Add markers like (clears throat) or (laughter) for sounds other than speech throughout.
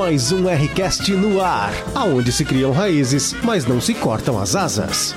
Mais um Rcast no ar, aonde se criam raízes, mas não se cortam as asas.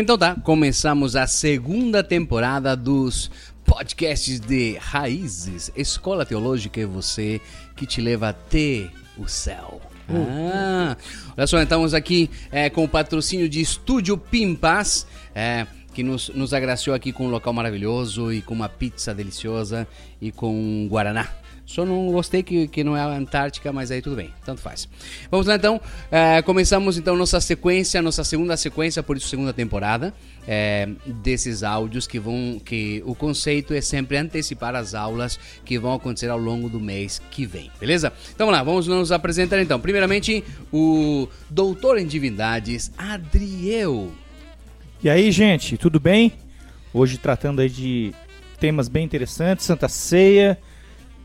Então tá, começamos a segunda temporada dos podcasts de Raízes, Escola Teológica é você que te leva até o céu. Ah, olha só, estamos aqui é, com o patrocínio de Estúdio Pimpas, é, que nos, nos agraciou aqui com um local maravilhoso e com uma pizza deliciosa e com um Guaraná. Só não gostei que, que não é a Antártica, mas aí tudo bem, tanto faz. Vamos lá então, é, começamos então nossa sequência, nossa segunda sequência, por isso segunda temporada, é, desses áudios que vão, que o conceito é sempre antecipar as aulas que vão acontecer ao longo do mês que vem, beleza? Então vamos lá, vamos nos apresentar então. Primeiramente, o doutor em divindades, Adriel. E aí, gente, tudo bem? Hoje tratando aí de temas bem interessantes, Santa Ceia,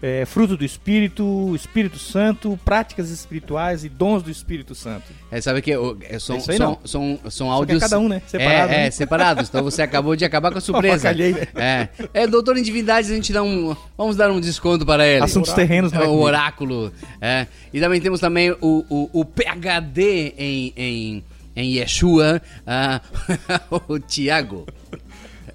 é, fruto do Espírito, Espírito Santo, práticas espirituais e dons do Espírito Santo. É, sabe que eu, é, são, É são, são, são Só é áudios. cada um, né? Separado, É, é, né? separados. Então você acabou de acabar com a (laughs) surpresa. Avacalhei, né? É. é, doutor em divindades, a gente dá um. Vamos dar um desconto para ele. Assuntos terrenos, É, né? o oráculo. É. E também temos também o, o, o PHD em, em, em Yeshua, ah, (laughs) o Tiago.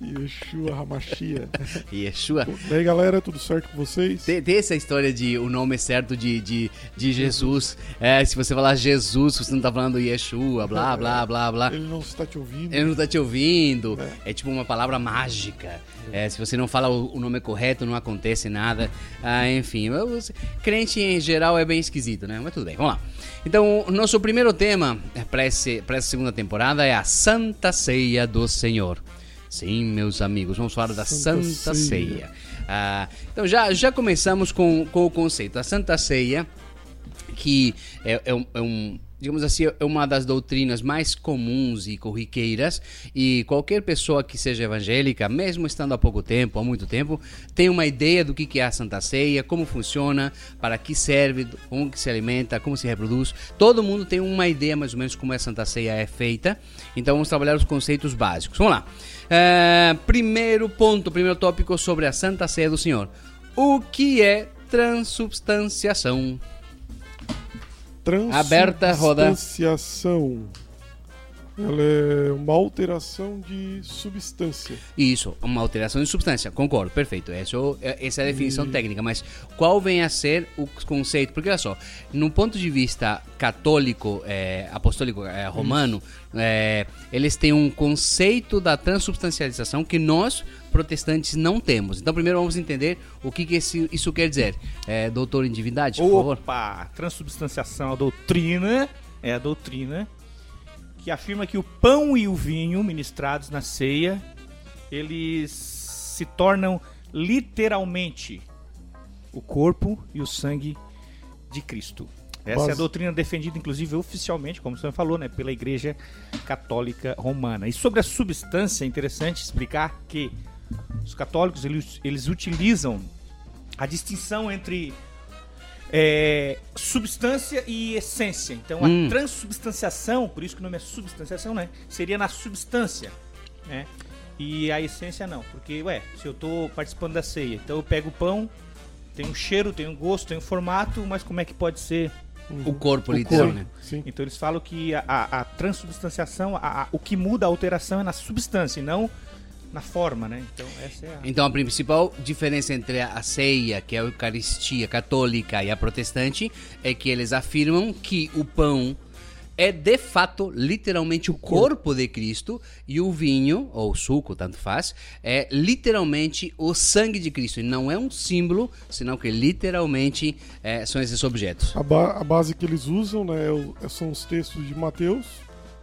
Yeshua Hamashia. (laughs) Yeshua. E aí, galera, tudo certo com vocês? Tem, tem essa história de o nome certo de, de, de Jesus. É, se você falar Jesus, você não tá falando Yeshua, blá, blá, blá, blá. Ele não está te ouvindo. Ele não tá te ouvindo. É, tipo uma palavra mágica. É, se você não fala o, o nome correto, não acontece nada. Ah, enfim, eu- crente em geral é bem esquisito, né? Mas tudo bem, vamos lá. Então, o nosso primeiro tema para essa segunda temporada é a Santa Ceia do Senhor. Sim, meus amigos, vamos falar da Santa, Santa Ceia. Ceia. Ah, então, já, já começamos com, com o conceito. A Santa Ceia que é, é um, é um- digamos assim, é uma das doutrinas mais comuns e corriqueiras e qualquer pessoa que seja evangélica, mesmo estando há pouco tempo, há muito tempo, tem uma ideia do que é a Santa Ceia, como funciona, para que serve, como que se alimenta, como se reproduz. Todo mundo tem uma ideia mais ou menos como a Santa Ceia é feita. Então vamos trabalhar os conceitos básicos. Vamos lá. É, primeiro ponto, primeiro tópico sobre a Santa Ceia do Senhor. O que é transubstanciação? Aberta, roda. Ela é uma alteração de substância. Isso, uma alteração de substância, concordo, perfeito. Isso, é- essa é a definição técnica, mas qual vem a ser o conceito? Porque olha só, no ponto de vista católico, é, apostólico é, romano, é, eles têm um conceito da transubstancialização que nós, protestantes, não temos. Então, primeiro vamos entender o que, que esse- isso quer dizer. É, doutor em divindade, por favor. Opa! Transubstanciação, a doutrina é a doutrina que afirma que o pão e o vinho ministrados na ceia, eles se tornam literalmente o corpo e o sangue de Cristo. Essa é a doutrina defendida, inclusive, oficialmente, como você falou, né, pela Igreja Católica Romana. E sobre a substância, é interessante explicar que os católicos eles, eles utilizam a distinção entre é, substância e essência. Então, a Hum. transubstanciação, por isso que o nome é substanciação, né? Seria na substância, né? E a essência não, porque, ué, se eu tô participando da ceia, então eu pego o pão, tem um cheiro, tem um gosto, tem um formato, mas como é que pode ser? O corpo, O literal, corpo, né? Sim. Então eles falam que a, a, a transubstanciação, a- a- o que muda a alteração é na substância e não na forma, né? Então essa é a... Então a principal diferença entre a ceia, que é a Eucaristia católica, e a protestante, é que eles afirmam que o pão é de fato, literalmente, o corpo de Cristo e o vinho, ou suco, tanto faz, é literalmente o sangue de Cristo. E não é um símbolo, senão que literalmente é, são esses objetos. A, ba- a base que eles usam né, é são os textos de Mateus,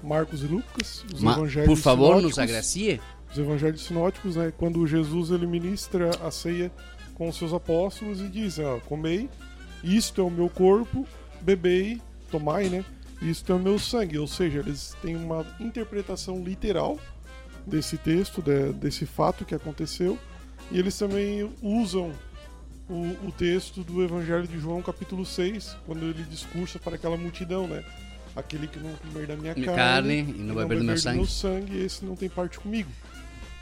Marcos e Lucas. Os Ma- evangelhos por favor, nos sinóticos. agracie. Os evangelhos sinóticos, né? Quando Jesus ele ministra a ceia com os seus apóstolos e diz, ó, comei, isto é o meu corpo, bebei, tomai, né? Isto é o meu sangue. Ou seja, eles têm uma interpretação literal desse texto, de- desse fato que aconteceu. E eles também usam o, o texto do Evangelho de João, capítulo 6, quando ele discursa para aquela multidão, né? Aquele que não comer da minha Minha carne, carne e não beber do meu sangue. sangue, esse não tem parte comigo.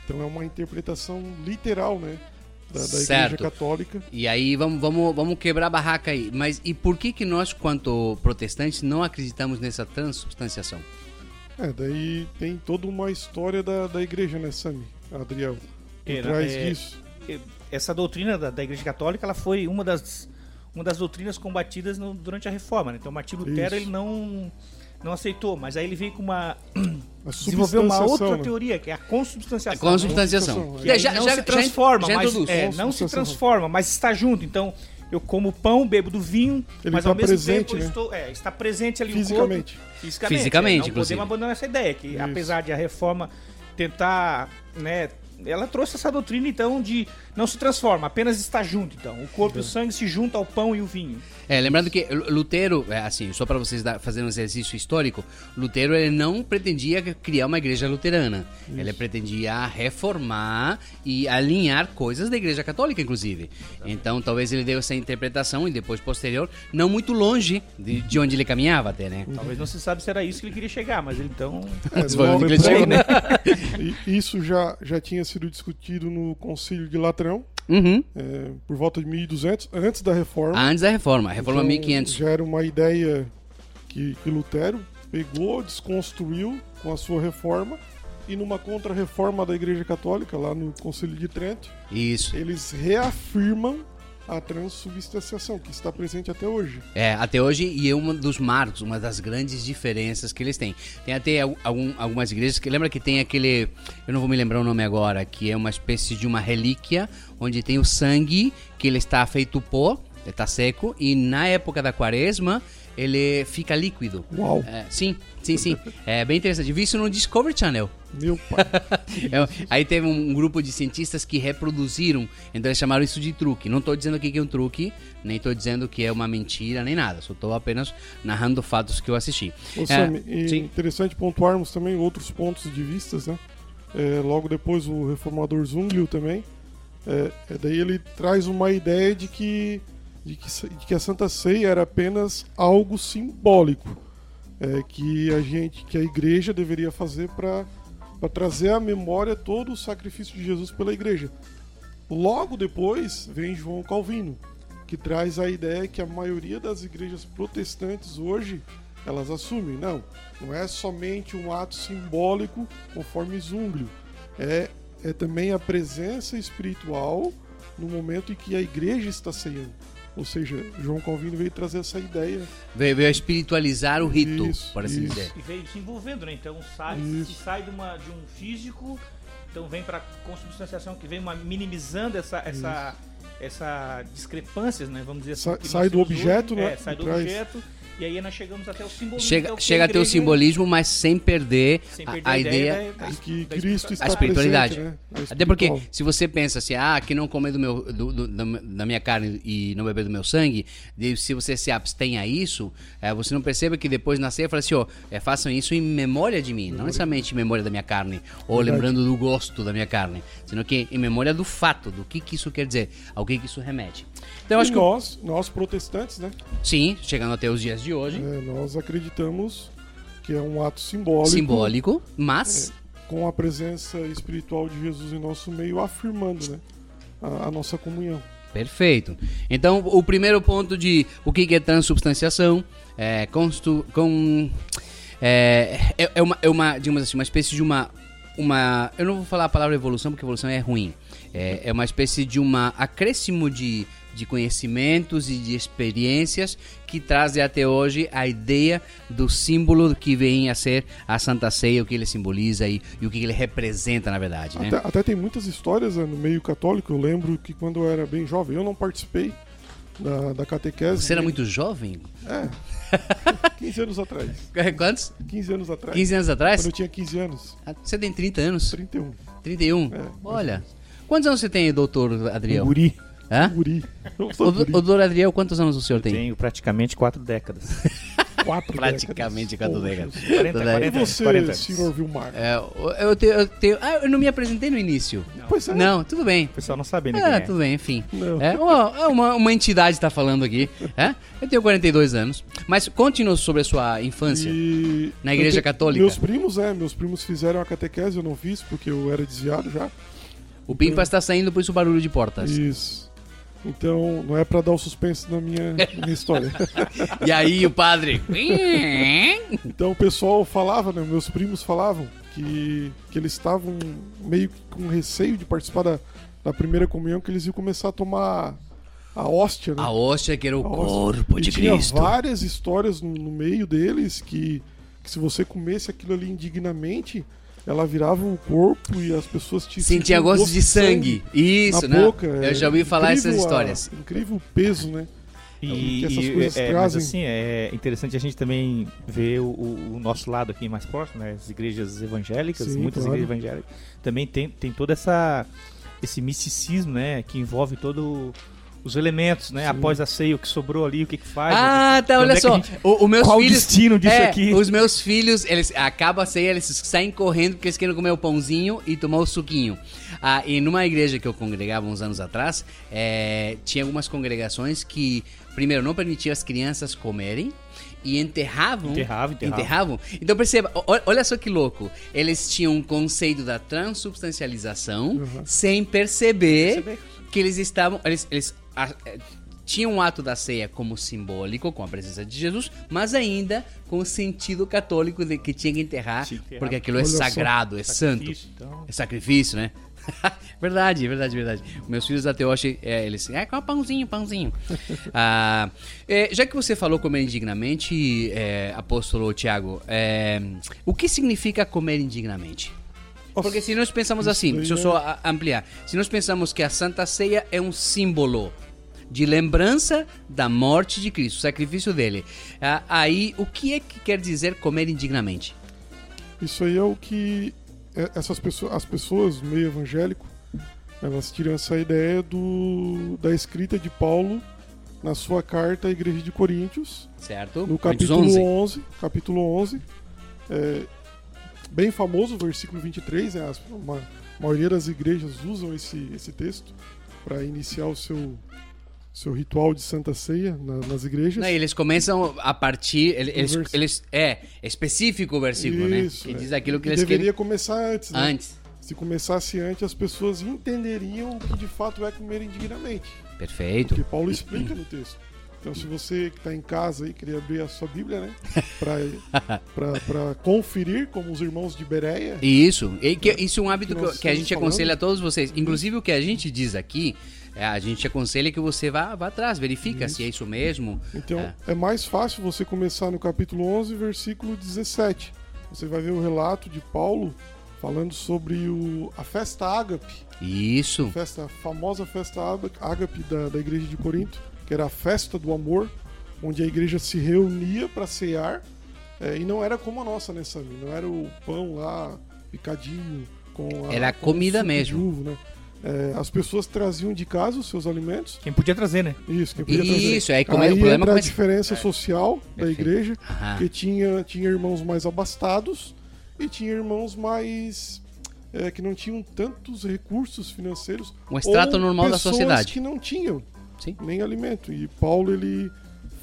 Então é uma interpretação literal, né? da, da Certo. Igreja Católica. E aí vamos, vamos, vamos quebrar a barraca aí. Mas e por que que nós, quanto protestantes, não acreditamos nessa transubstanciação? É, daí tem toda uma história da, da igreja, né, Sami? Adriel. Por É, trás é, disso. Essa doutrina da, da Igreja Católica, ela foi uma das, uma das doutrinas combatidas no- durante a Reforma. Né? Então, Martim Lutero Isso. ele não, não aceitou, mas aí ele veio com uma (clears throat) desenvolveu uma outra né? teoria, que é a consubstanciação. A consubstanciação. Que É, já- não já- se transforma, já mas é, não se transforma, mas está junto. Então, eu como pão, bebo do vinho, Ele mas tá ao mesmo presente, tempo né? estou, é, está presente ali Fisicamente. o corpo. Fisicamente. Fisicamente, é, não inclusive. podemos abandonar essa ideia, que Isso. apesar de a reforma tentar, né, ela trouxe essa doutrina então de não se transforma, apenas está junto então. O corpo e o sangue se juntam ao pão e o vinho. É, lembrando que Lutero, é, assim, só para vocês dar, fazerem um exercício histórico, Lutero ele não pretendia criar uma igreja luterana. Ele pretendia reformar e alinhar coisas da igreja católica, inclusive. Então, talvez ele deu essa interpretação e depois, posterior, não muito longe de, de onde ele caminhava até, né? Talvez não se sabe se era isso que ele queria chegar, mas ele então É, Foi onde ele chegou, né? Isso já, já tinha sido discutido no Concílio de Latrão, Uhum. é, por volta de 1200, antes da reforma. Antes da reforma, a reforma Então, 1500. Já era uma ideia que, que Lutero pegou, desconstruiu com a sua reforma e numa contra-reforma da Igreja Católica, lá no Concílio de Trento, Isso. eles reafirmam a transubstanciação, que está presente até hoje. É, até hoje, e é um dos marcos, uma das grandes diferenças que eles têm. Tem até al- algum- algumas igrejas que lembra que tem aquele, eu não vou me lembrar o nome agora, que é uma espécie de uma relíquia onde tem o sangue que ele está feito pó, está seco e na época da quaresma ele fica líquido. Uau! É, sim, sim, sim. É bem interessante. Vi isso no Discovery Channel. Meu pai. (laughs) É, aí teve um grupo de cientistas que reproduziram, então eles chamaram isso de truque. Não estou dizendo aqui que é um truque, nem estou dizendo que é uma mentira, nem nada. Só estou apenas narrando fatos que eu assisti. Ô, É, Sami, e sim. interessante pontuarmos também outros pontos de vistas, né? É, logo depois o reformador Zwinglio também, é, é, daí ele traz uma ideia de que, de que, de que a Santa Ceia era apenas algo simbólico, é, que a gente, que a igreja deveria fazer para trazer à memória todo o sacrifício de Jesus pela igreja. Logo depois vem João Calvino, que traz a ideia que a maioria das igrejas protestantes hoje elas assumem. Não, não é somente um ato simbólico conforme Zwinglio. É, é também a presença espiritual no momento em que a igreja está ceando. Ou seja, João Calvino veio trazer essa ideia. Veio, veio a espiritualizar o rito, Isso, por assim isso. dizer. e veio se envolvendo, né? Então sai, se sai de, uma, de um físico, então vem para consubstanciação que vem uma, minimizando essa essa essa discrepâncias, né? Vamos dizer assim. Sa- sai do objeto, hoje. né? É, sai do Traz- objeto e aí nós chegamos até o simbolismo. Chega, que é o que chega a a ter o simbolismo, mas sem perder, sem a, perder a ideia. da- De que da Cristo está a espiritualidade. presente, né? A Até porque, se você pensa assim, ah, que não comer do meu, do- do- da da minha carne e não beber do meu sangue, se você se abstém a isso, eh, você não percebe que depois na ceia fala assim, ó, eh, façam isso em memória de mim, não necessariamente em memória da minha carne, ou Verdade. lembrando do gosto da minha carne, sino que em memória do fato, do que, que isso quer dizer, ao que, que isso remete. Então, eu E acho que, nós, nós protestantes, né? sim, chegando até os dias de hoje, É, nós acreditamos que é um ato simbólico, simbólico, mas com a presença espiritual de Jesus em nosso meio, afirmando né, a, a nossa comunhão. Perfeito. Então, o primeiro ponto de o que que é transubstanciação é, constu, com, é, é, é uma, é uma, digamos assim, uma espécie de uma, uma. Eu não vou falar a palavra evolução, porque evolução é ruim. É, é uma espécie de uma acréscimo de, de conhecimentos e de experiências que trazem até hoje a ideia do símbolo que vem a ser a Santa Ceia, o que ele simboliza e, e o que ele representa, na verdade. Né? Até, até tem muitas histórias né, no meio católico. Eu lembro que quando eu era bem jovem, eu não participei da, da catequese. Você era muito jovem? É. (laughs) 15 anos atrás. Quantos? 15 anos atrás. 15 anos atrás? Quando eu tinha 15 anos. Ah, Você tem 30 anos? 31. 31? É, Olha. Quantos anos você tem, doutor Adriel? Guri. Hã? Guri. O, doutor Adriel, quantos anos o senhor tem? Tenho praticamente quatro décadas. (laughs) Quatro Praticamente quatro décadas. décadas. Poxa. 40, Tudo bem. E 40, você, 40 anos. senhor Vilmar? É, eu, tenho, eu tenho- Ah, eu não me apresentei no início. Pois é. Não, tudo bem. O pessoal não sabe, né? É, quem é. tudo bem, enfim. Não. É, uma, é uma, uma entidade está falando aqui. É? Eu tenho 42 anos. Mas conte-nos sobre a sua infância. E Na igreja eu te- católica? Meus primos, é, meus primos fizeram a catequese, eu não fiz porque eu era desviado já. O Pimpa está saindo, por isso o barulho de portas. Isso. Então, não é pra dar o suspense na minha, na minha história. (laughs) E aí o padre. Então o pessoal falava, né? Meus primos falavam que, que eles estavam meio que com receio de participar da, da primeira comunhão, que eles iam começar a tomar a hóstia, né? A hóstia que era o corpo e de tinha Cristo. várias histórias no, no meio deles que, que se você comesse aquilo ali indignamente, ela virava o corpo e as pessoas te Sentia sentiam gosto de sangue. Isso, na né? boca. Eu É já ouvi falar essas incrível a- histórias. Incrível o peso, né? E, que essas e, coisas é, mas assim, é interessante a gente também ver o, o- nosso lado aqui mais próximo, né? As igrejas evangélicas, Sim, muitas claro. igrejas evangélicas, também tem, tem todo essa, esse misticismo, né? Que envolve todo os elementos, né? Sim. Após a ceia, o que sobrou ali, o que, que faz. Ah, tá, Onde olha é só. gente- O, o meus Qual o filhos. destino disso é, aqui? Os meus filhos, eles acaba a ceia, eles saem correndo porque eles querem comer o pãozinho e tomar o suquinho. Ah, e numa igreja que eu congregava uns anos atrás, é, tinha algumas congregações que, primeiro, não permitiam as crianças comerem e enterravam. Enterrava, enterrava. Enterravam? Então perceba, o- olha só que louco. Eles tinham um conceito da transubstancialização Uhum. sem perceber, Perceber. que eles estavam. Eles, eles a- eh, tinham o ato da ceia como simbólico, com a presença de Jesus, mas ainda com o sentido católico de que tinha que enterrar, Tinha enterrar. porque aquilo é sagrado, é santo. Então. É sacrifício, né? (laughs) verdade, verdade, verdade. Meus filhos até hoje, é, eles é com pãozinho, pãozinho. (laughs) Ah, é, já que você falou comer indignamente, é, apóstolo Tiago, é, o que significa comer indignamente? Porque se nós pensamos assim, deixa eu só ampliar. Se nós pensamos que a Santa Ceia é um símbolo de lembrança da morte de Cristo, o sacrifício dele, aí o que é que quer dizer comer indignamente? Isso aí é o que é, essas pessoas, as pessoas meio evangélico, elas tiram essa ideia do, da escrita de Paulo na sua carta à igreja de Coríntios, Certo? no capítulo 11. 11, capítulo 11, é, bem famoso, o versículo 23, né, as- uma- a maioria das igrejas usam esse, esse texto para iniciar o seu, seu ritual de Santa Ceia na- nas igrejas. Não, eles começam a partir. ele- Eles, eles- é, é específico o versículo, né? Isso, Que é. diz aquilo que E eles deveria começar antes, né? querem antes. Se começasse antes, as pessoas entenderiam o que de fato é comer indignamente. Perfeito. Porque Paulo explica no texto. Então, se você que está em casa aí queria abrir a sua Bíblia, né? (laughs) Para conferir, como os irmãos de Bereia. Isso, e que, isso é um hábito Que que, a gente estamos aconselha a falando. todos vocês. Inclusive o que a gente diz aqui, é, a gente aconselha que você vá, vá atrás, verifica se é isso mesmo. Então, É. é. mais fácil você começar no capítulo 11, versículo 17. Você vai ver o relato de Paulo falando sobre o, a festa ágape. Isso. festa, a famosa festa ága- ágape da, da igreja de Corinto, que era a festa do amor, onde a igreja se reunia para cear, é, e não era como a nossa, né, Sammy? Não era o pão lá, picadinho, com a, Era com o comida mesmo. uva, né? É, as pessoas traziam de casa os seus alimentos. Quem podia trazer, né? Isso, quem podia trazer. Isso, aí como é Aí o problema entra a diferença social da Perfeito. igreja, Aham. que tinha, tinha irmãos mais abastados e tinha irmãos mais é, que não tinham tantos recursos financeiros. Um extrato ou normal da sociedade. que não tinham Sim. nem alimento. E Paulo ele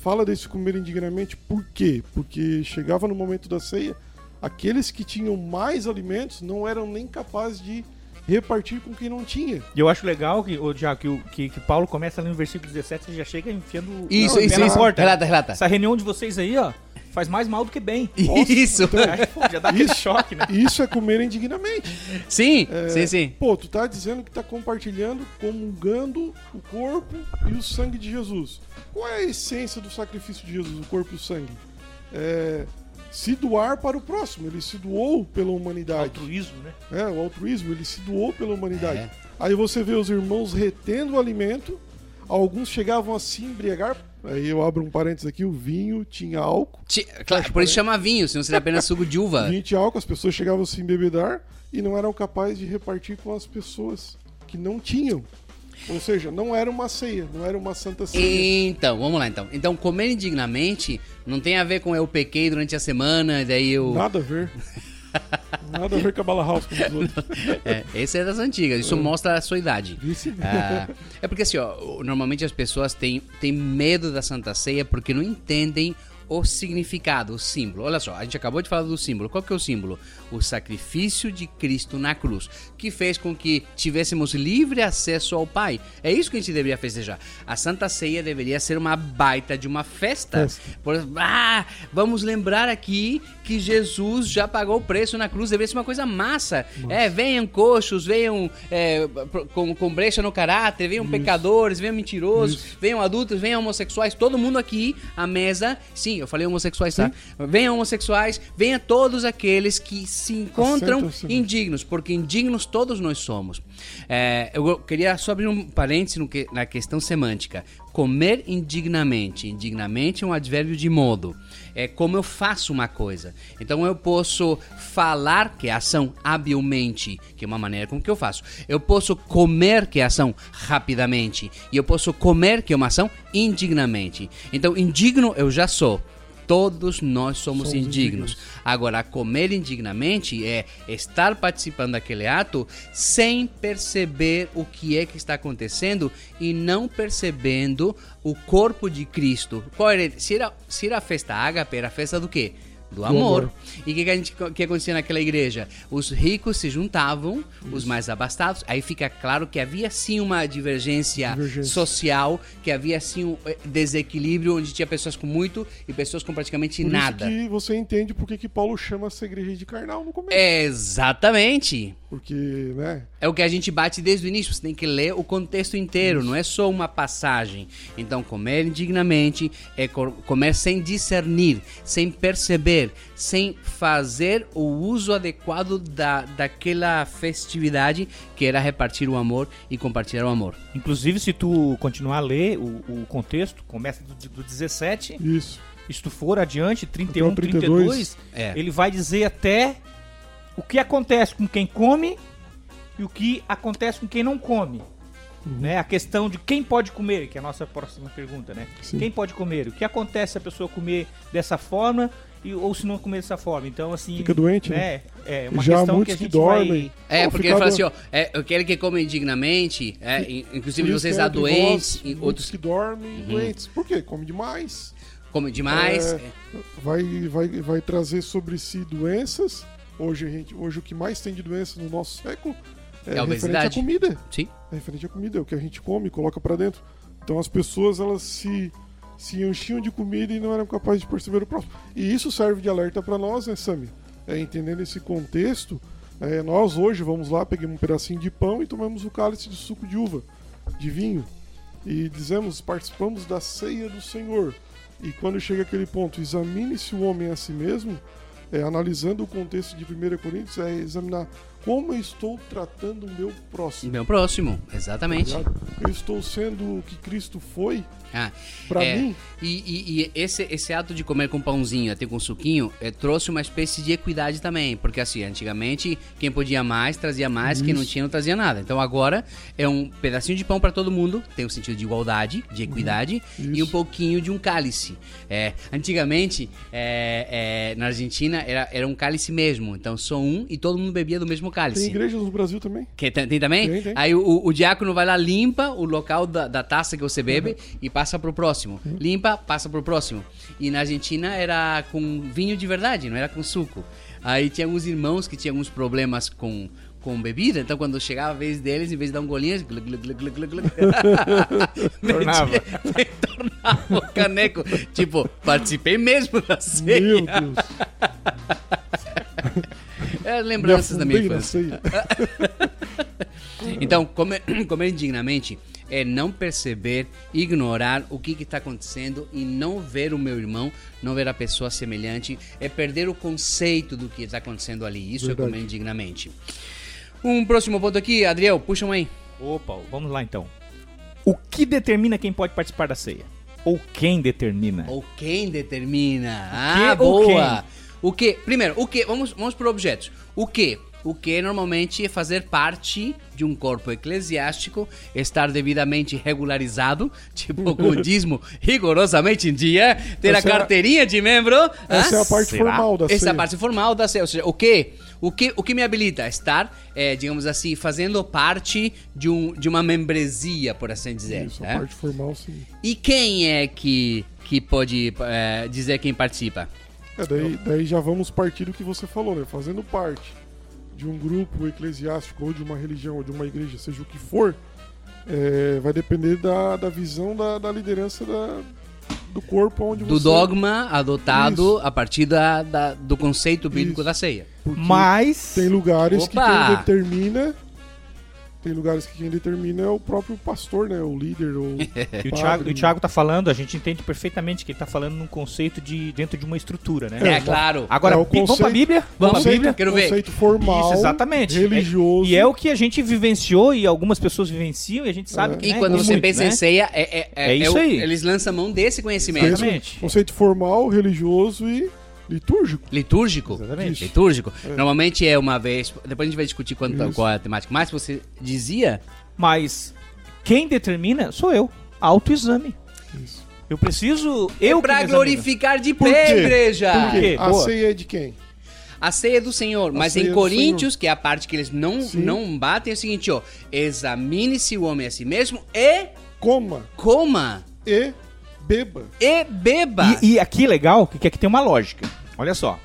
fala desse comer indignamente por quê? Porque chegava no momento da ceia, aqueles que tinham mais alimentos não eram nem capazes de repartir com quem não tinha. E eu acho legal que, o já, que, o- que, que Paulo começa ali no versículo 17 você já chega enfiando o Isso, o pé isso, na isso. porta. Relata, relata. Essa reunião de vocês aí, ó, faz mais mal do que bem. (laughs) Isso. Aí, (laughs) (laughs) pô, já dá aquele choque, né? Isso é comer indignamente. Sim, É, sim, sim. Pô, tu tá dizendo que tá compartilhando, comungando o corpo e o sangue de Jesus. Qual é a essência do sacrifício de Jesus, o corpo e o sangue? É se doar para o próximo. Ele se doou pela humanidade. Altruísmo, né? É, o altruísmo, ele se doou pela humanidade. É. Aí você vê os irmãos retendo o alimento, alguns chegavam a se embriagar. Aí eu abro um parênteses aqui, o vinho tinha álcool. Ti- Claro, por isso chama vinho, senão seria apenas suco de uva. Vinho tinha álcool, as pessoas chegavam a se embebedar e não eram capazes de repartir com as pessoas que não tinham. Ou seja, não era uma ceia, não era uma santa ceia. Então, vamos lá então. Então, comer indignamente não tem a ver com eu pequei durante a semana, e daí eu. Nada a ver. (laughs) Nada a ver com a bala house como os outros. É, esse é das antigas, isso mostra a sua idade. Ah, é porque assim, ó, normalmente as pessoas têm, têm medo da Santa Ceia porque não entendem o significado, o símbolo. Olha só, a gente acabou de falar do símbolo. Qual que é o símbolo? O sacrifício de Cristo na cruz, que fez com que tivéssemos livre acesso ao Pai. É isso que a gente deveria festejar. A Santa Ceia deveria ser uma baita de uma festa. Por- ah, vamos lembrar aqui que Jesus já pagou o preço na cruz. Deveria ser uma coisa massa. É, venham coxos, venham é, com, com brecha no caráter, venham pecadores, venham mentirosos, venham adultos, venham homossexuais. Todo mundo aqui à mesa. Sim, eu falei homossexuais, tá? Venham homossexuais, venham todos aqueles que se encontram indignos, porque indignos todos nós somos. É, eu queria só abrir um parênteses que- na questão semântica. Comer indignamente. Indignamente é um advérbio de modo. É como eu faço uma coisa. Então eu posso falar, que é ação, habilmente, que é uma maneira com que eu faço. Eu posso comer, que é ação, rapidamente. E eu posso comer, que é uma ação, indignamente. Então, indigno eu já sou. Todos nós somos, Somos indignos. indignos. Agora, comer indignamente é estar participando daquele ato sem perceber o que é que está acontecendo e não percebendo o corpo de Cristo. Qual era, se, era, se era a festa ágape, era a festa do quê? Do amor. amor. E o que, que, a gente- que acontecia naquela igreja? Os ricos se juntavam, os mais abastados. Aí fica claro que havia sim uma divergência, Divergência. social, que havia sim um eh, desequilíbrio onde tinha pessoas com muito e pessoas com praticamente Por nada. isso que você entende por que Paulo chama essa igreja de carnal no começo. Exatamente. Porque, né? É o que a gente bate desde o início. Você tem que ler o contexto inteiro, não é só uma passagem. Então, comer indignamente é co- comer sem discernir, sem perceber, sem fazer o uso adequado da, daquela festividade que era repartir o amor e compartilhar o amor. Inclusive, se tu continuar a ler o, o contexto, começa do, do 17, Isso. e se tu for adiante, 31, Até o 32, 32, É. ele vai dizer até o que acontece com quem come e o que acontece com quem não come. Né? A questão de quem pode comer, que é a nossa próxima pergunta, né? Sim. Quem pode comer? O que acontece se a pessoa comer dessa forma e, ou se não comer dessa forma? Então, assim. Fica doente, né? É uma Já questão muitos que a que gente vai- dormem. É, Ou porque ele fala assim, ó, é, aquele que come indignamente, é, in- inclusive Por isso vocês que há entre doentes, e outros que dormem doentes. Por quê? Come demais. comem demais. É, é. vai, vai, vai trazer sobre si doenças. Hoje, a gente, hoje o que mais tem de doença no nosso século é, É a referente à comida. Sim. É referente à comida, é o que a gente come e coloca pra dentro. Então as pessoas elas se, se enchiam de comida e não eram capazes de perceber o próximo. E isso serve de alerta pra nós, né, Sami? É, entendendo esse contexto, é, nós hoje vamos lá, pegamos um pedacinho de pão e tomamos o cálice de suco de uva, de vinho. E dizemos, participamos da ceia do Senhor. E quando chega aquele ponto, examine-se o homem a si mesmo, é, analisando o contexto de 1 Coríntios, é examinar como eu estou tratando o meu próximo. Meu próximo, exatamente. Eu estou sendo o que Cristo foi Ah, pra é, mim. E, e- e esse, esse ato de comer com pãozinho, até com suquinho, é, trouxe uma espécie de equidade também. Porque assim, antigamente, quem podia mais, trazia mais, quem não Isso. tinha, não trazia nada. Então agora é um pedacinho de pão para todo mundo, tem o sentido de igualdade, de equidade, e um Uhum. Isso. pouquinho de um cálice. É, antigamente, é, é, na Argentina, era, era um cálice mesmo. Então só um e todo mundo bebia do mesmo cálice. Tem igrejas no Brasil também. Que tem, tem também? Tem, tem. Aí o, o diácono vai lá, limpa o local da, da taça que você bebe e passa pro próximo. Limpa, passa pro próximo. E na Argentina era com vinho de verdade, não era com suco. Aí tinha alguns irmãos que tinham alguns problemas com, com bebida, então quando chegava a vez deles, em vez de dar um golinho, eles (laughs) Tornava. tornava o caneco. Tipo, participei mesmo da ceia. Meu Deus. (laughs) É, lembranças da minha infância. (laughs) Então, comer, comer indignamente é não perceber, ignorar o que está acontecendo e não ver o meu irmão, não ver a pessoa semelhante, é perder o conceito do que está acontecendo ali. Isso Verdade. é comer indignamente. Um próximo ponto aqui, Adriel, puxa um aí. Opa, vamos lá então. O que determina quem pode participar da ceia? Ou quem determina? Ou quem determina? Ah, que ou boa! O que? Primeiro, o que? Vamos, vamos por objetos. O que? o que normalmente é fazer parte de um corpo eclesiástico, estar devidamente regularizado, (laughs) tipo com o dízimo rigorosamente em dia, ter Essa a é a- carteirinha de membro. Essa é a Ah, parte será? formal da Essa é a ceia. parte formal da ceia. Ou seja, o que, o que, o que me habilita? Estar, eh, digamos assim, fazendo parte de, um, de uma membresia, por assim dizer. Isso, né? a parte formal, sim. E quem é que, que pode eh, dizer quem participa? É, daí, daí já vamos partir do que você falou, né? Fazendo parte de um grupo eclesiástico ou de uma religião ou de uma igreja, seja o que for, é, vai depender da, da visão da, da liderança da, do corpo onde Do você... dogma adotado Isso. a partir da, da- do conceito bíblico Isso. da ceia. Porque Mas. tem lugares que Opa! quem determina... Tem lugares que quem determina é o próprio pastor, né? O líder, ou (laughs) E o Thiago, e o Thiago tá falando, a gente entende perfeitamente que ele tá falando num conceito de dentro de uma estrutura, né? É, claro. Agora, É, o bi- vamos pra conceito- Bíblia? Vamos pra Vamos pra Bíblia? Quero ver. conceito formal, Isso, exatamente. religioso. E é o que a gente vivenciou e algumas pessoas vivenciam e a gente sabe É. que E né, quando tem você muito, pensa né? em ceia, é, é, É isso o- aí. eles lançam mão desse conhecimento. Exatamente. Conceito formal, religioso e litúrgico. Litúrgico? Exatamente. Litúrgico. É. Normalmente é uma vez. Depois a gente vai discutir quanto, Isso. qual é a temática. Mas você dizia. Mas quem determina sou eu. Autoexame. Isso. Eu preciso. Eu é pra glorificar de Por pé, quê? igreja. Por quê? A Boa. ceia é de quem? A ceia é do Senhor. Mas em do Coríntios, que é a parte que eles não, Sim. não batem, é o seguinte, ó. Examine-se o homem a si mesmo e Coma coma e beba. e beba. E, e aqui legal, que aqui tem uma lógica. Olha só.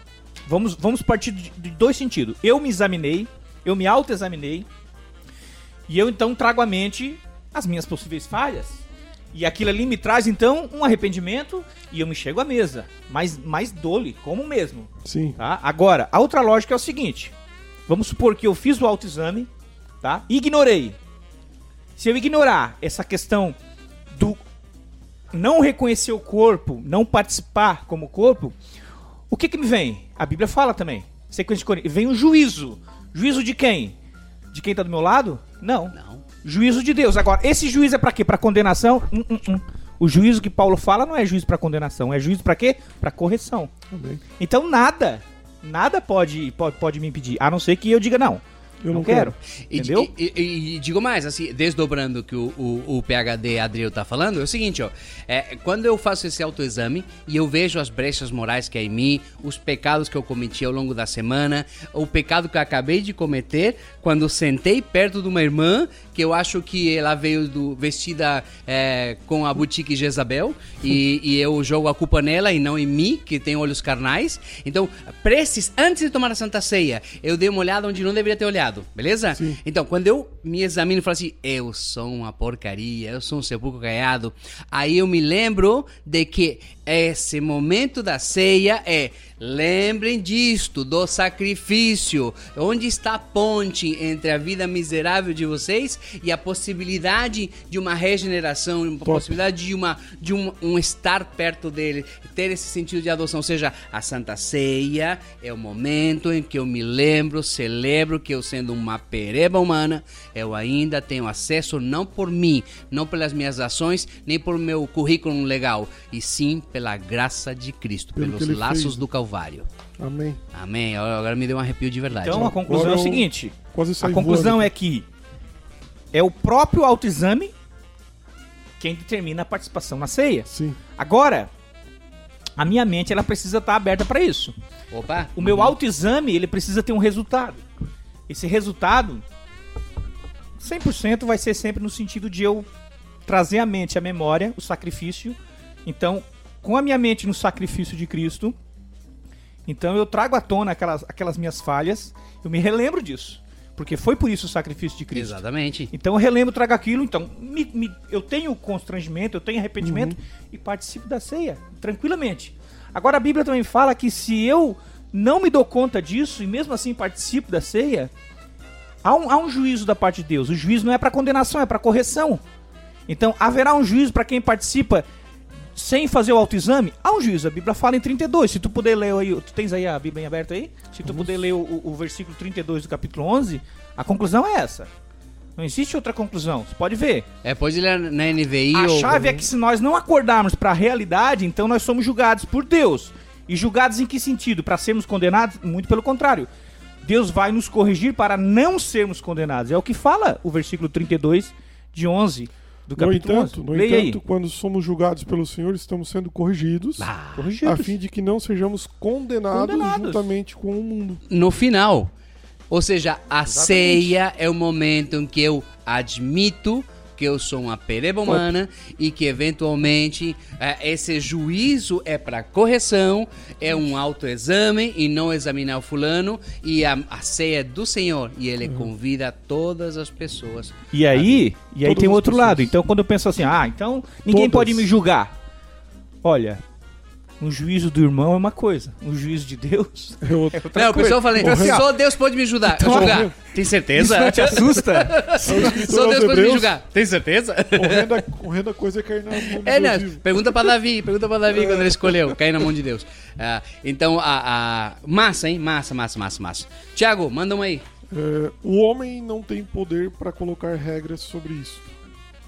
Vamos, vamos partir de, dois sentidos. Eu me examinei, eu me autoexaminei, e eu então trago à mente as minhas possíveis falhas. E aquilo ali me traz então um arrependimento e eu me chego à mesa. Mais, mais dole, como mesmo. Sim. Tá? Agora, a outra lógica é o seguinte: vamos supor que eu fiz o autoexame, tá? E ignorei. Se eu ignorar essa questão do não reconhecer o corpo, não participar como corpo, o que que me vem? A Bíblia fala também. Sequência de Coríntios. Vem o juízo. Juízo de quem? De quem tá do meu lado? Não. Não. Juízo de Deus. Agora, esse juízo é pra quê? Pra condenação? Hum, hum, hum. O juízo que Paulo fala não é juízo pra condenação, é juízo pra quê? Pra correção. Amém. Então nada, nada pode, pode, pode me impedir, a não ser que eu diga não. Eu não, não quero. E, Entendeu? e- e- e digo mais, assim, desdobrando o que o, o, o PHD Adriel tá falando, é o seguinte, ó. É, quando eu faço esse autoexame e eu vejo as brechas morais que há em mim, os pecados que eu cometi ao longo da semana, o pecado que eu acabei de cometer, quando sentei perto de uma irmã, que eu acho que ela veio do, vestida é, com a boutique Jezabel, e, e eu jogo a culpa nela e não em mim, que tem olhos carnais. Então, precis, antes de tomar a Santa Ceia, eu dei uma olhada onde não deveria ter olhado, beleza? Sim. Então, quando eu me examino e falo assim, eu sou uma porcaria, eu sou um sepulcro caiado, aí eu me lembro de que esse momento da ceia é, lembrem disto, do sacrifício, onde está a ponte entre a vida miserável de vocês e a possibilidade de uma regeneração, uma possibilidade de, uma, de um, um estar perto dele, ter esse sentido de adoção, ou seja, a Santa Ceia é o momento em que eu me lembro, celebro que eu sendo uma pereba humana, eu ainda tenho acesso não por mim, não pelas minhas ações, nem por meu currículo legal, e sim pela graça de Cristo, Pelo pelos laços fez. do Calvário. Amém. Amém. Agora me deu um arrepio de verdade. Então a conclusão é Agora o eu seguinte: Quase a conclusão voando. é que é o próprio autoexame quem determina a participação na ceia. Sim. Agora, a minha mente ela precisa estar aberta para isso. Opa. O meu autoexame ele precisa ter um resultado. Esse resultado 100% vai ser sempre no sentido de eu trazer à mente a memória, o sacrifício. Então, com a minha mente no sacrifício de Cristo, então eu trago à tona aquelas, aquelas minhas falhas, eu me relembro disso. Porque foi por isso o sacrifício de Cristo. Exatamente. Então eu relembro, trago aquilo, então me- me- eu tenho constrangimento, eu tenho arrependimento e participo da ceia, tranquilamente. Agora a Bíblia também fala que se eu não me dou conta disso e mesmo assim participo da ceia, há um, há um juízo da parte de Deus. O juízo não é para condenação, é para correção. Então haverá um juízo para quem participa sem fazer o autoexame? Há um juízo. A Bíblia fala em 32. Se tu puder ler aí, tu tens aí a Bíblia em aberta aí? Se tu puder ler o, o- versículo 32 do capítulo 11, a conclusão é essa. Não existe outra conclusão. Você pode ver. É, pode ler na NVI A ou... chave é que se nós não acordarmos para a realidade, então nós somos julgados por Deus. E julgados em que sentido? Para sermos condenados? Muito pelo contrário. Deus vai nos corrigir para não sermos condenados. É o que fala o versículo 32 de 11 do No capítulo entanto, 11. no Leia entanto quando somos julgados pelo Senhor, estamos sendo corrigidos, aí. a Corrigidos. fim de que não sejamos condenados, Condenados. juntamente com o mundo. No final. Ou seja, a ceia é o momento em que eu admito que eu sou uma pereba humana e que eventualmente eh, esse juízo é para correção, é um autoexame e não examinar o fulano e a, a ceia é do Senhor e ele convida todas as pessoas. E aí, e aí Todas tem outro pessoas. lado. Então, quando eu penso assim, ah, então ninguém Todas. pode me julgar. Olha, um juízo do irmão é uma coisa, um juízo de Deus É (laughs) outra. é outra Não, o pessoal fala, Então, assim, só Deus pode me ajudar. Então, julgar. Tem isso certeza? não te (laughs) assusta? É Só escritor Deus pode me julgar. Tem certeza? horrenda, horrenda coisa é cair na mão de É, Deus né? vivo. Pergunta pra Davi, pergunta pra Davi quando ele escolheu, cair na mão de Deus. Ah, então, a, a- massa, hein? Massa, massa, massa, massa. Tiago, manda uma aí. É, o homem não tem poder para colocar regras sobre isso.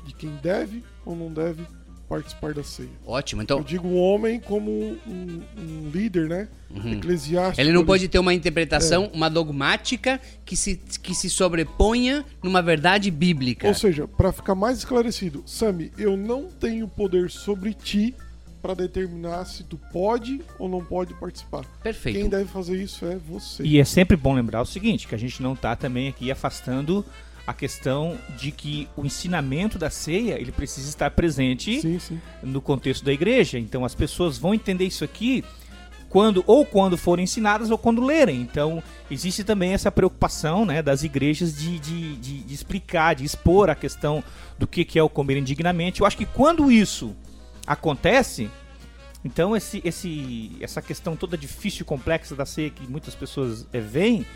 De quem deve ou não deve participar da ceia. Ótimo, Eu então, digo o homem como um, um líder, né? Eclesiástico. ele não pode ter uma interpretação, uma dogmática que se, que se sobreponha numa verdade bíblica. Ou seja, para ficar mais esclarecido, Sami, eu não tenho poder sobre ti para determinar se tu pode ou não pode participar. Perfeito. Quem deve fazer isso é você. E é sempre bom lembrar o seguinte, que a gente não está também aqui afastando a questão de que o ensinamento da ceia, ele precisa estar presente Sim, sim. no contexto da igreja. Então as pessoas vão entender isso aqui quando ou quando forem ensinadas ou quando lerem. Então existe também essa preocupação né, das igrejas de, de, de, de explicar, de expor a questão do que, que é o comer indignamente. Eu acho que quando isso acontece, então esse, esse, essa questão toda difícil e complexa da ceia que muitas pessoas eh, veem,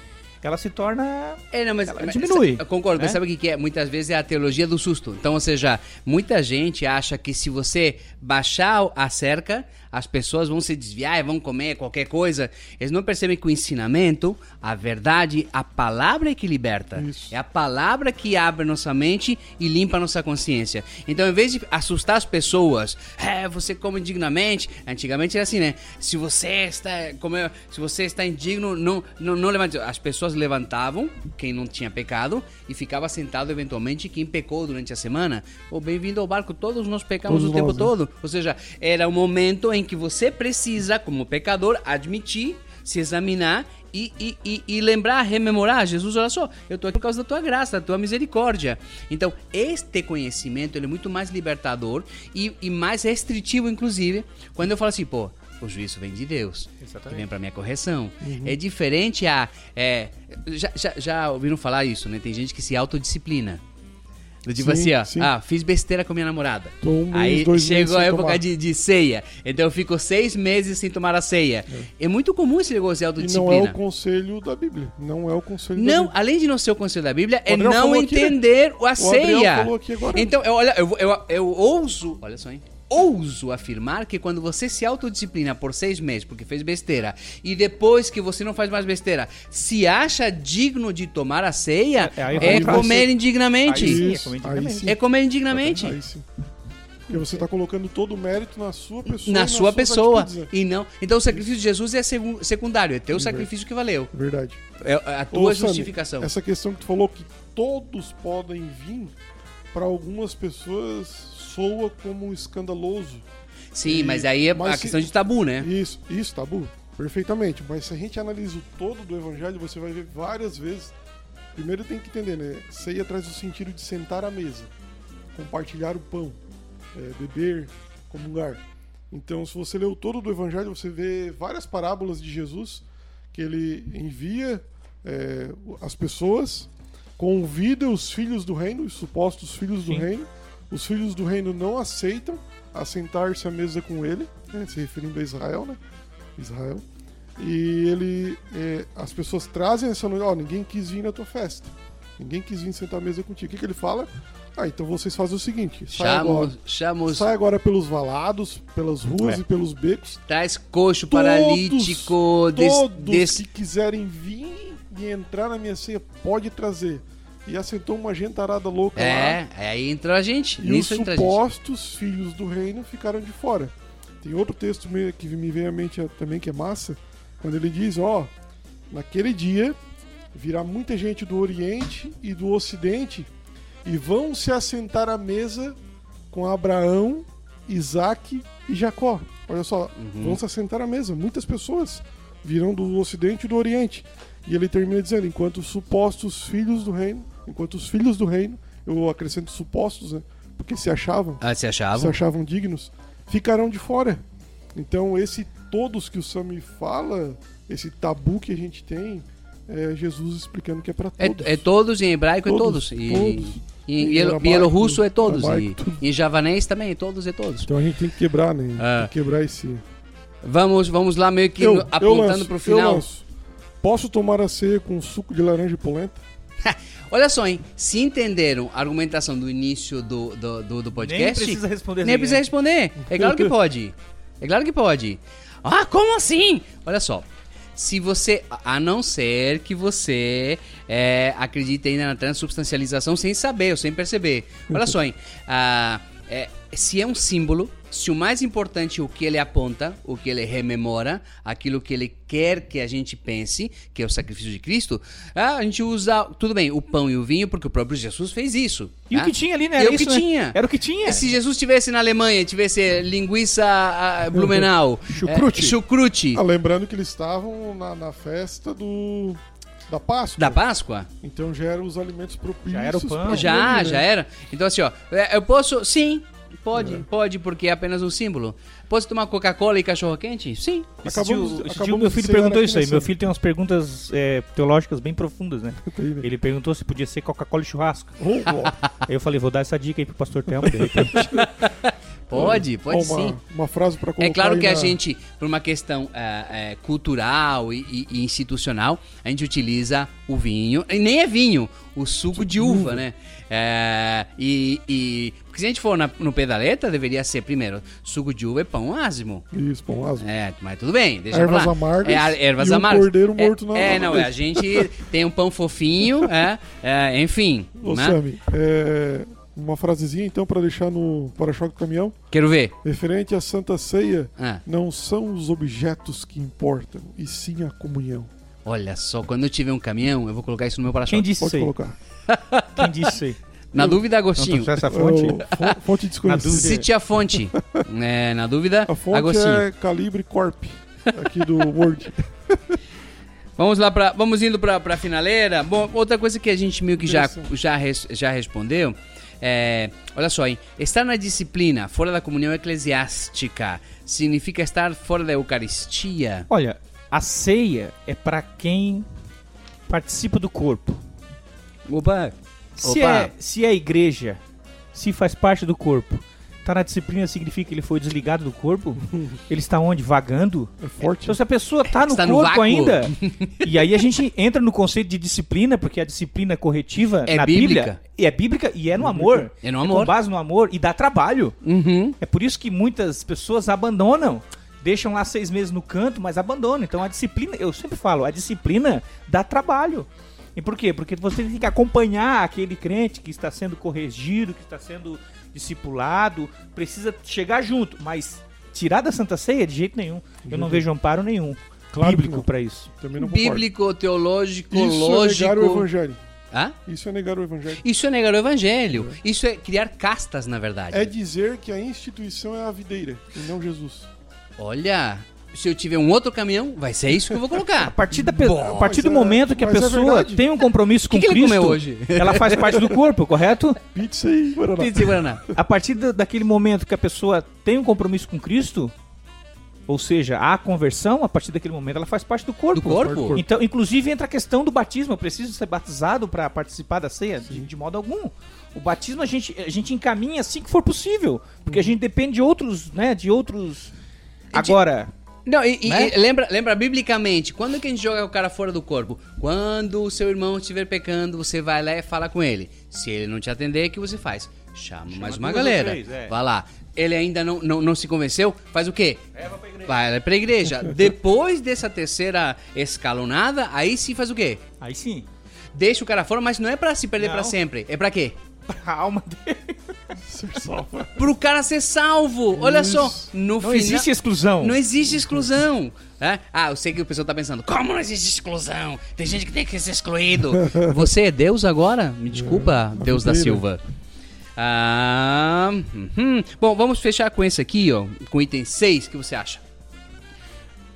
ela se torna É, não, mas, Ela mas- diminui, Eu concordo, mas né? sabe o que que é? Muitas vezes é a teologia do susto. Então, ou seja, muita gente acha que se você baixar a cerca, as pessoas vão se desviar e vão comer qualquer coisa. Eles não percebem que o ensinamento, a verdade, a palavra é que liberta. Isso. É a palavra que abre nossa mente e limpa nossa consciência. Então, em vez de assustar as pessoas, é, você come indignamente. Antigamente era assim, né? Se você está, como é- se você está indigno, não, não, não levante. As pessoas levantavam, quem não tinha pecado, e ficava sentado eventualmente quem pecou durante a semana. Ou bem-vindo ao barco, todos nós pecamos Todos o tempo nós, né? todo. Ou seja, era o momento em que você precisa, como pecador, admitir, se examinar e, e, e, e lembrar, rememorar, Jesus, olha só, eu tô aqui por causa da tua graça, da tua misericórdia. Então, este conhecimento ele é muito mais libertador e, e mais restritivo, inclusive, quando eu falo assim, pô, o juízo vem de Deus, que vem para minha correção. É diferente a. É, já, já, já ouviram falar isso, né? Tem gente que se autodisciplina. Do tipo Sim, assim, ó, sim. ah, fiz besteira com minha namorada. Um mês, Aí meses chegou a época de, de ceia. Então eu fico seis meses sem tomar a ceia. É, muito comum esse negócio de E autodisciplina. não é o conselho da Bíblia. Não é o conselho da Não, além de não ser o conselho da Bíblia, é não falou aqui, né? entender a O ceia. Então, eu, olha, eu, eu, eu ouso, olha só, hein? Ouso afirmar que quando você se autodisciplina por seis meses porque fez besteira e depois que você não faz mais besteira, se acha digno de tomar a ceia, É, é, vai- comer indignamente. Aí sim, é comer indignamente. sim. É comer indignamente. Aí sim. Porque você está colocando todo o mérito na sua pessoa. e Na nas sua suas pessoa. né? E não. Então o sacrifício de Jesus é secundário, é teu sacrifício que valeu. Verdade. É a Ô, tua Sami, justificação. Essa questão que tu falou que todos podem vir, para algumas pessoas soa como escandaloso. Sim, E- mas aí é mas a se- questão de tabu, né? Isso, isso, tabu. Perfeitamente. Mas se a gente analisa o todo do evangelho, você vai ver várias vezes. Primeiro tem que entender, né? Ceia traz o sentido de sentar à mesa, compartilhar o pão, é, beber, comungar. Então, se você lê o todo do evangelho, você vê várias parábolas de Jesus que ele envia é, as pessoas, convida os filhos do reino, os supostos filhos do Sim. reino. Os filhos do reino não aceitam assentar-se à mesa com ele, né, se referindo a Israel, né? Israel. E ele, é, as pessoas trazem essa noite, ó, ninguém quis vir na tua festa, ninguém quis vir sentar à mesa contigo. O que, que ele fala? Ah, então vocês fazem o seguinte: sai agora, Chama, chama os. sai agora pelos valados, pelas ruas É. e pelos becos. Traz coxo, Todos, paralítico, des, Todos des- que quiserem vir e entrar na minha ceia, pode trazer. E assentou uma gentarada louca lá. É, aí entrou a gente. E os Nisso gente. supostos filhos do reino ficaram de fora. Tem outro texto que me vem à mente também que é massa, quando ele diz, ó, naquele dia virá muita gente do Oriente e do Ocidente e vão se assentar à mesa com Abraão, Isaac e Jacó. Olha só, vão se assentar à mesa. Muitas pessoas virão do Ocidente e do Oriente. E ele termina dizendo: enquanto os supostos filhos do reino, enquanto os filhos do reino, eu acrescento supostos, né? Porque se achavam, Ah, se se achavam? achavam dignos, ficarão de fora. Então, esse todos que o Sami fala, esse tabu que a gente tem, é Jesus explicando que é para É, todos. é todos, em hebraico é Todos, todos. E, todos. e, Em bielorrusso é todos. E, em javanês também, todos e todos. Então a gente tem que quebrar, né? Ah. Tem que quebrar esse. Vamos, vamos lá meio que Eu- eu apontando lanço, pro eu final. lanço. Posso tomar a ceia com suco de laranja e polenta? Olha só, hein? Se entenderam a argumentação do início do, do, do, do podcast... Nem precisa responder. Nem precisa responder. É claro que pode. É claro que pode. Ah, como assim? Olha só. Se você. A não ser que você é, acredite ainda na transubstancialização sem saber ou sem perceber. Olha só, hein? Ah, é, se é um símbolo, se o mais importante é o que ele aponta, o que ele rememora, aquilo que ele quer que a gente pense, que é o sacrifício de Cristo, ah, a gente usa, tudo bem, o pão e o vinho, porque o próprio Jesus fez isso. E o tá? que tinha ali, né? E Era o que né? tinha. Era o que tinha. Se Jesus estivesse na Alemanha, tivesse linguiça ah, Blumenau, Chucrute. é, chucrute Ah, lembrando que eles estavam na, na festa do da Páscoa. da Páscoa, Então já eram os alimentos propícios. Já era o pão. já, comer, já né? era. Então assim, ó, é, eu posso, sim, pode, pode, porque é apenas um símbolo. Posso tomar Coca-Cola e cachorro quente? Sim. Acabamos- esse dia o meu filho perguntou isso aí. Meu filho tem umas perguntas é, teológicas bem profundas, né? (laughs) Né? Ele perguntou se podia ser Coca-Cola e churrasco. Oh, ó. Aí eu falei, vou dar essa dica aí pro pastor Telmo, de repente. (laughs) Pode, pode Ó, uma, sim. Uma frase para colocar É claro que a na- gente, por uma questão é, é, cultural e, e- e institucional, a gente utiliza o vinho, e nem é vinho, o suco de uva, né? É, e, e- porque se a gente for na- no pedaleta, deveria ser primeiro suco de uva e pão ázimo. Isso, pão asmo. É, mas tudo bem, deixa Ervas pra lá. amargas É, a- ervas e um amargas. cordeiro É- morto na- É, não, a gente tem um pão fofinho, é, é, enfim. Ô, né? Sami, é, uma frasezinha então para deixar no para-choque do caminhão. Quero ver. Referente à Santa Ceia, Ah, não são os objetos que importam, e sim a comunhão. olha só, quando eu tiver um caminhão, eu vou colocar isso no meu Quem para-choque. disse Pode isso aí? colocar. (laughs) Quem disse isso aí? Na dúvida, Não Agostinho. essa É fonte? o fo- fonte desconhecida. dúvida- Se tinha fonte. (laughs) É, na dúvida, A fonte Agostinho. é Calibre Corp, aqui do Word. (laughs) Vamos lá para, vamos indo para para finaleira. Bom, outra coisa que a gente meio que já já res- já respondeu é, olha só, hein? Estar na disciplina fora da comunhão eclesiástica significa estar fora da Eucaristia. Olha, a ceia é pra quem participa do corpo. Opa. Se Opa. é, se é a igreja, se faz parte do corpo, tá na disciplina significa que ele foi desligado do corpo? ele está onde? Vagando? É forte. Então se a pessoa tá no Está no corpo vácuo. ainda, (laughs) e aí a gente entra no conceito de disciplina, porque a disciplina corretiva É na bíblica. Bíblia e é bíblica e é no amor. É no com amor. base no amor e dá trabalho. Uhum. É por isso que muitas pessoas abandonam. Deixam lá seis meses no canto, mas abandonam. Então a disciplina, eu sempre falo, a disciplina dá trabalho. E por quê? Porque você tem que acompanhar aquele crente que está sendo corrigido, que está sendo discipulado, precisa chegar junto, mas tirar da Santa Ceia de jeito nenhum. Eu não vejo amparo nenhum Claro bíblico para isso. Também não concordo. Bíblico, teológico, Isso lógico. é negar o evangelho. Hã? Isso é negar o evangelho. Isso é negar o evangelho. Isso é criar castas, na verdade. É dizer que a instituição é a videira e não Jesus. Olha, se eu tiver um outro caminhão, vai ser isso que eu vou (laughs) A colocar. partir, da pe- a partir do é- momento que a mas é pessoa verdade. tem um compromisso (laughs) com que ele Cristo, hoje? (laughs) ela faz parte do corpo, correto? Pizza e Guaraná. Pizza e Guaraná. A partir da- daquele momento que a pessoa tem um compromisso com Cristo, ou seja, a conversão, a partir daquele momento ela faz parte do corpo. Do corpo? Então, inclusive entra a questão do batismo. Eu preciso ser batizado para participar da ceia? De, de modo algum. O batismo a gente, a gente encaminha assim que for possível, porque a gente depende de outros, né, de outros. Agora, Não, e, Né? e lembra, lembra biblicamente, quando que a gente joga o cara fora do corpo? Quando o seu irmão estiver pecando, você vai lá e fala com ele. Se ele não te atender, o que você faz? Chama, mais uma galera. três, é. Vai lá. Ele ainda não, não, não se convenceu, faz o quê? Vai pra igreja. (laughs) Depois dessa terceira escalonada, aí sim faz o quê? aí sim, Deixa o cara fora, mas não é pra se perder pra sempre. É pra quê? a alma dele. Ser salvo. Pro cara ser salvo. Olha só, Isso. no Não final. existe exclusão. Não existe exclusão. né? Ah, eu sei que o pessoal tá pensando, como não existe exclusão? Tem gente que tem que ser excluído. (laughs) Você é Deus agora? Me desculpa, Deus da. Silva. Ah, uhum. Bom, vamos fechar com esse aqui, ó. Com item 6, o que você acha?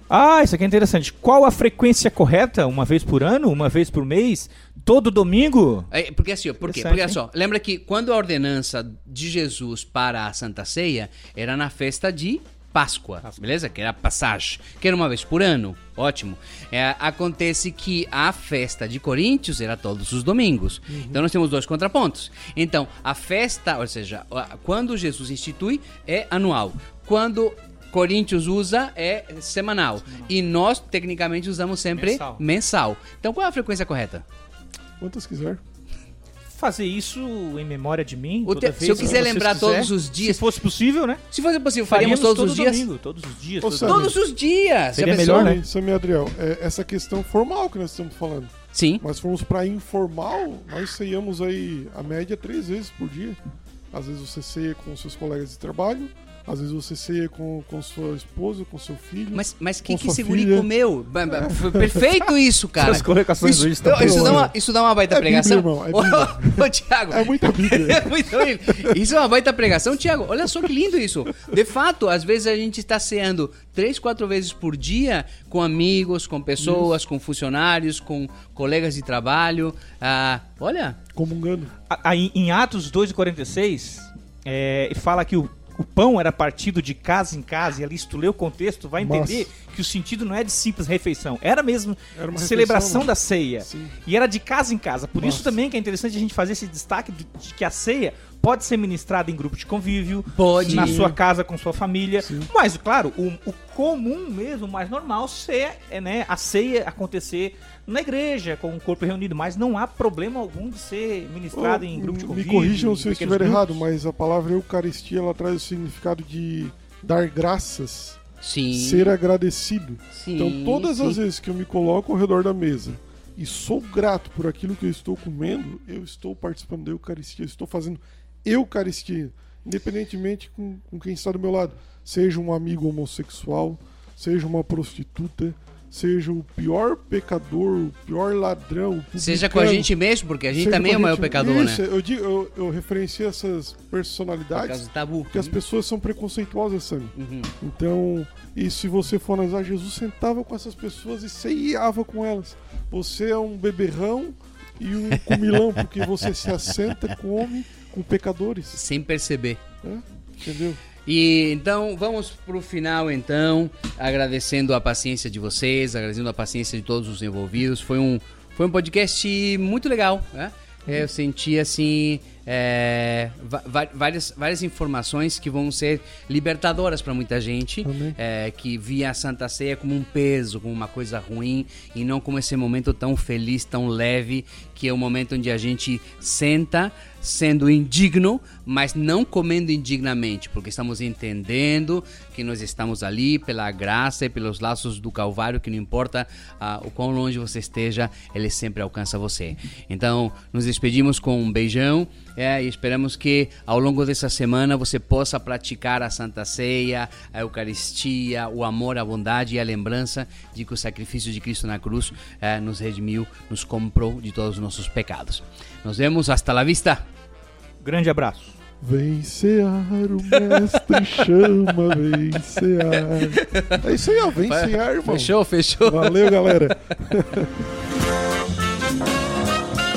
Ah, isso aqui é interessante. Qual a frequência correta? Uma vez por ano? Uma vez por mês? Todo domingo? É, porque assim, por quê? Porque olha só, lembra que quando a ordenança de Jesus para a Santa Ceia era na festa de Páscoa, beleza? Que era passagem, que era uma vez por ano, ótimo. É, acontece que a festa de Coríntios era todos os domingos. Então nós temos dois contrapontos. Então, a festa, ou seja, quando Jesus institui, é anual. Quando Coríntios usa é semanal. E nós, tecnicamente, usamos sempre Mensal. mensal. Então, qual é a frequência correta? Quantas quiser. Fazer isso em memória de mim? Te- vez se eu quiser lembrar quiser. todos os dias- Se fosse possível, né? Se fosse possível, faríamos, todos todo os dias? domingo, todos os dias. Ô, todos-. Todos os dias! Seria melhor, né? Sammy Adriel, é, essa questão formal que nós estamos falando. Sim. Mas fomos pra informal, nós ceiamos aí a média três vezes por dia. Às vezes você ceia com seus colegas de trabalho, às vezes você ceia com, com sua esposa, com seu filho. Mas, mas que Com que esse guri comeu? Perfeito isso, cara. Suas colocações isso, estão isso, dá boas. uma, isso dá uma baita É Bíblia, pregação. irmão, é Ô, Bíblia. ô, Thiago. É muita Bíblia. (laughs) É muito lindo. Isso é uma baita pregação, Thiago. Olha só que lindo isso. De fato, às vezes a gente está ceando três, quatro vezes por dia com amigos, com pessoas, com funcionários, com colegas de trabalho. Ah, olha, Comungando. A- Aí, em Atos 2,46, é, fala que o, o pão era partido de casa em casa, e ali, se tu lê o contexto, vai entender que o sentido não é de simples refeição, era mesmo Era uma celebração né? da ceia. Sim. E era de casa em casa. Por isso também que é interessante a gente fazer esse destaque de, de que a ceia pode ser ministrada em grupo de convívio, Pode. na sua casa com sua família. Sim. Mas, claro, o, o comum mesmo, o mais normal, ser, é, né, a ceia acontecer na igreja, com o corpo reunido. Mas não há problema algum de ser ministrado em grupo de me convívio. corrijam em se eu estiver errado, grupos. mas a palavra Eucaristia ela traz o significado de dar graças, sim. ser agradecido. sim, Então, todas sim. as vezes que eu me coloco ao redor da mesa e sou grato por aquilo que eu estou comendo, eu estou participando da Eucaristia, eu estou fazendo Eucaristia, independentemente com, com quem está do meu lado. Seja um amigo homossexual, seja uma prostituta, seja o pior pecador, o pior ladrão. o Seja com a gente mesmo, porque a gente também é o maior pecador, Isso, né? Eu, digo, eu, eu referencio essas Por personalidades do tabu. porque as pessoas são preconceituosas, Sammy. Uhum. Então, e se você for analisar, Jesus sentava com essas pessoas e ceiava com elas. Você é um beberrão e um comilão, porque você se assenta, come com pecadores. Sem perceber. né? Entendeu? E então vamos pro final então, agradecendo a paciência de vocês, agradecendo a paciência de todos os envolvidos. Foi um foi um podcast muito legal, né? É, Eu senti assim é, várias, várias informações que vão ser libertadoras para muita gente é, que via a Santa Ceia como um peso, como uma coisa ruim e não como esse momento tão feliz, tão leve, que é o momento onde a gente senta sendo indigno, mas não comendo indignamente, porque estamos entendendo que nós estamos ali pela graça e pelos laços do Calvário, que não importa ah, o quão longe você esteja, ele sempre alcança você. Então, nos despedimos com um beijão é, e esperamos que ao longo dessa semana você possa praticar a Santa Ceia, a Eucaristia, o amor, a bondade e a lembrança de que o sacrifício de Cristo na cruz eh, nos redimiu, nos comprou de todos os nossos pecados. Nos vemos, hasta la vista! Grande abraço. Vem cear, o mestre chama, vem cear. É isso aí, ó. Vem cear, irmão. Fechou, fechou. Valeu, galera. (laughs)